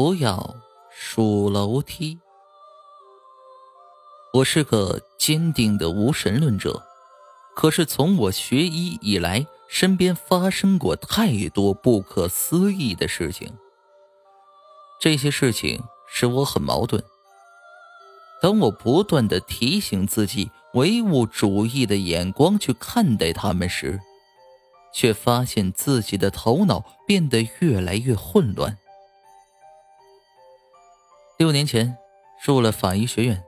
不要数楼梯。我是个坚定的无神论者，可是从我学医以来，身边发生过太多不可思议的事情。这些事情使我很矛盾。当我不断的提醒自己唯物主义的眼光去看待他们时，却发现自己的头脑变得越来越混乱。六年前入了法医学院，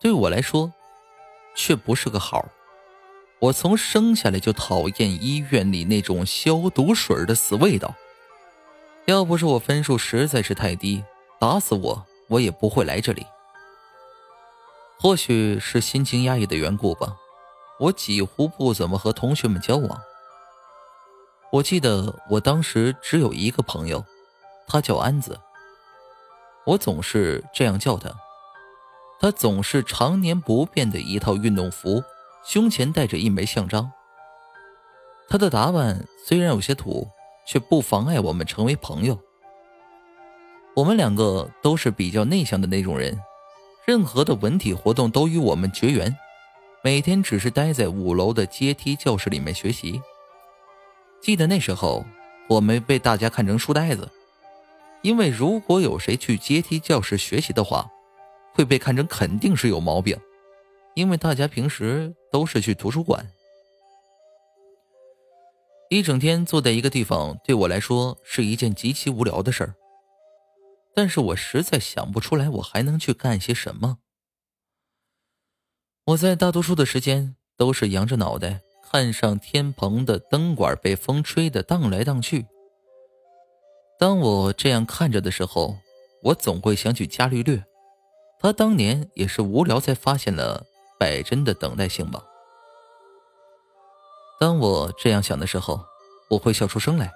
对我来说，却不是个好。我从生下来就讨厌医院里那种消毒水的死味道。要不是我分数实在是太低，打死我我也不会来这里。或许是心情压抑的缘故吧，我几乎不怎么和同学们交往。我记得我当时只有一个朋友，他叫安子。我总是这样叫他，他总是常年不变的一套运动服，胸前带着一枚项章。他的打扮虽然有些土，却不妨碍我们成为朋友。我们两个都是比较内向的那种人，任何的文体活动都与我们绝缘，每天只是待在五楼的阶梯教室里面学习。记得那时候，我们被大家看成书呆子。因为如果有谁去阶梯教室学习的话，会被看成肯定是有毛病。因为大家平时都是去图书馆，一整天坐在一个地方，对我来说是一件极其无聊的事儿。但是我实在想不出来，我还能去干些什么。我在大多数的时间都是扬着脑袋，看上天棚的灯管被风吹的荡来荡去。当我这样看着的时候，我总会想起伽利略，他当年也是无聊才发现了摆针的等待性吧。当我这样想的时候，我会笑出声来。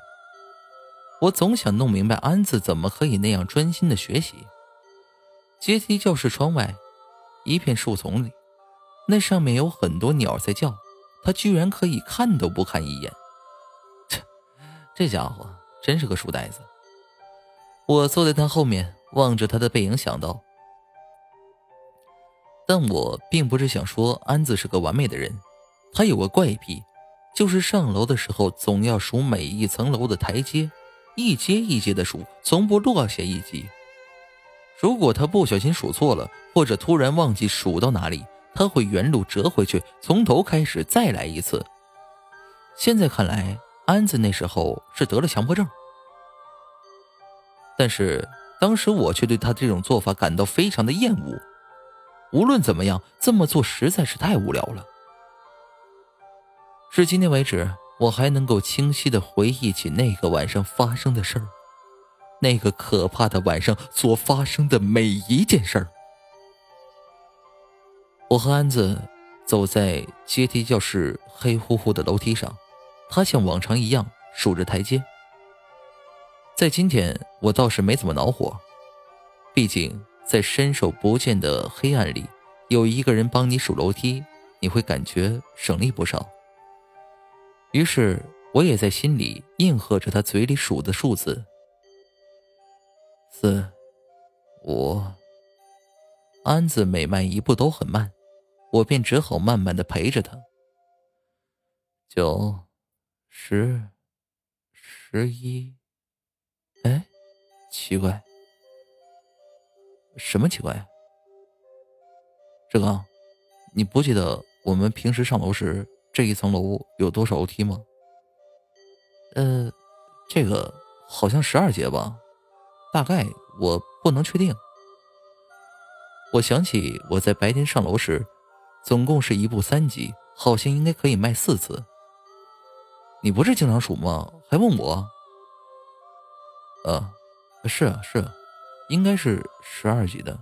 我总想弄明白安子怎么可以那样专心的学习。阶梯教室窗外，一片树丛里，那上面有很多鸟在叫，他居然可以看都不看一眼。切，这家伙真是个书呆子。我坐在他后面，望着他的背影，想到。但我并不是想说安子是个完美的人，他有个怪癖，就是上楼的时候总要数每一层楼的台阶，一阶一阶的数，从不落下一级。如果他不小心数错了，或者突然忘记数到哪里，他会原路折回去，从头开始再来一次。现在看来，安子那时候是得了强迫症。但是当时我却对他这种做法感到非常的厌恶。无论怎么样，这么做实在是太无聊了。至今天为止，我还能够清晰的回忆起那个晚上发生的事儿，那个可怕的晚上所发生的每一件事儿。我和安子走在阶梯教室黑乎乎的楼梯上，他像往常一样数着台阶。在今天，我倒是没怎么恼火，毕竟在伸手不见的黑暗里，有一个人帮你数楼梯，你会感觉省力不少。于是，我也在心里应和着他嘴里数的数字：四、五。安子每迈一步都很慢，我便只好慢慢的陪着他。九、十、十一。奇怪，什么奇怪？志刚，你不记得我们平时上楼时这一层楼有多少楼梯吗？呃，这个好像十二节吧，大概我不能确定。我想起我在白天上楼时，总共是一步三级，好像应该可以迈四次。你不是经常数吗？还问我？呃，是啊是啊，应该是十二级的，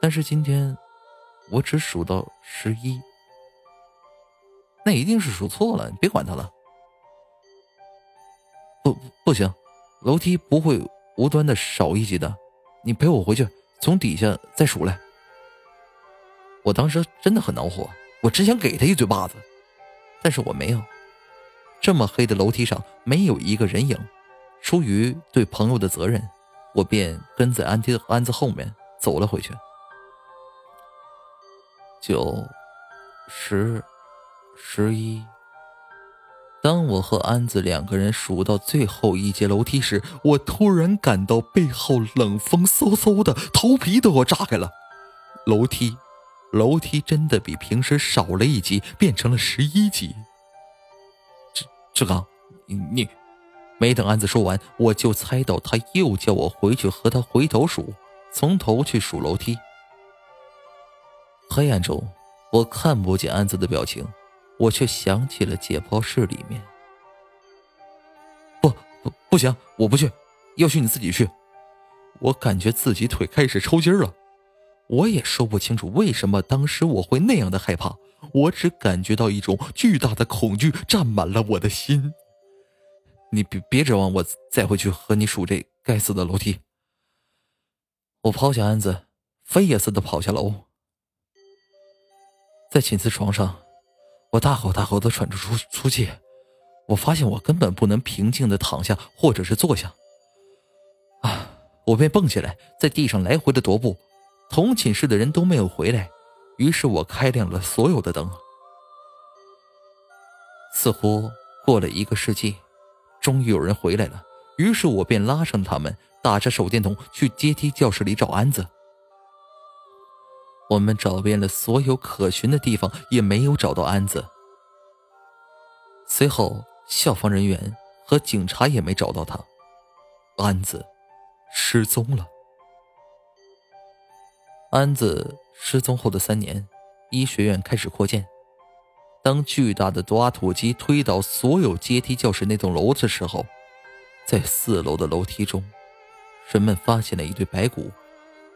但是今天我只数到十一，那一定是数错了，你别管他了。不不行，楼梯不会无端的少一级的，你陪我回去，从底下再数来。我当时真的很恼火，我只想给他一嘴巴子，但是我没有。这么黑的楼梯上没有一个人影。出于对朋友的责任，我便跟在安迪的安子后面走了回去。九、十、十一。当我和安子两个人数到最后一节楼梯时，我突然感到背后冷风嗖嗖的，头皮都要炸开了。楼梯，楼梯真的比平时少了一级，变成了十一级。志志刚，你没等安子说完，我就猜到他又叫我回去和他回头数，从头去数楼梯。黑暗中，我看不见安子的表情。我却想起了解剖室里面。不不不行，我不去，要去你自己去。我感觉自己腿开始抽筋了，我也说不清楚为什么当时我会那样的害怕，我只感觉到一种巨大的恐惧占满了我的心。你别别指望我再回去和你数这该死的楼梯。我抛下安子，飞也似的跑下楼，在寝室床上。我大吼大吼的喘着粗粗气，我发现我根本不能平静的躺下或者是坐下。啊！我便蹦起来，在地上来回的踱步。同寝室的人都没有回来，于是我开亮了所有的灯。似乎过了一个世纪，终于有人回来了，于是我便拉上他们，打着手电筒去阶梯教室里找安子。我们找遍了所有可寻的地方，也没有找到安子。随后，消防人员和警察也没找到他，安子失踪了。安子失踪后的三年，医学院开始扩建。当巨大的挖土机推倒所有阶梯教室那栋楼的时候，在四楼的楼梯中，人们发现了一堆白骨，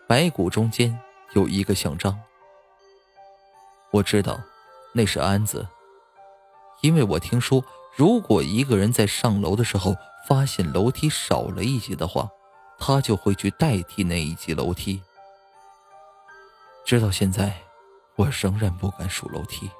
白骨中间。有一个像章，我知道那是安子，因为我听说，如果一个人在上楼的时候发现楼梯少了一级的话，他就会去代替那一级楼梯。直到现在，我仍然不敢数楼梯。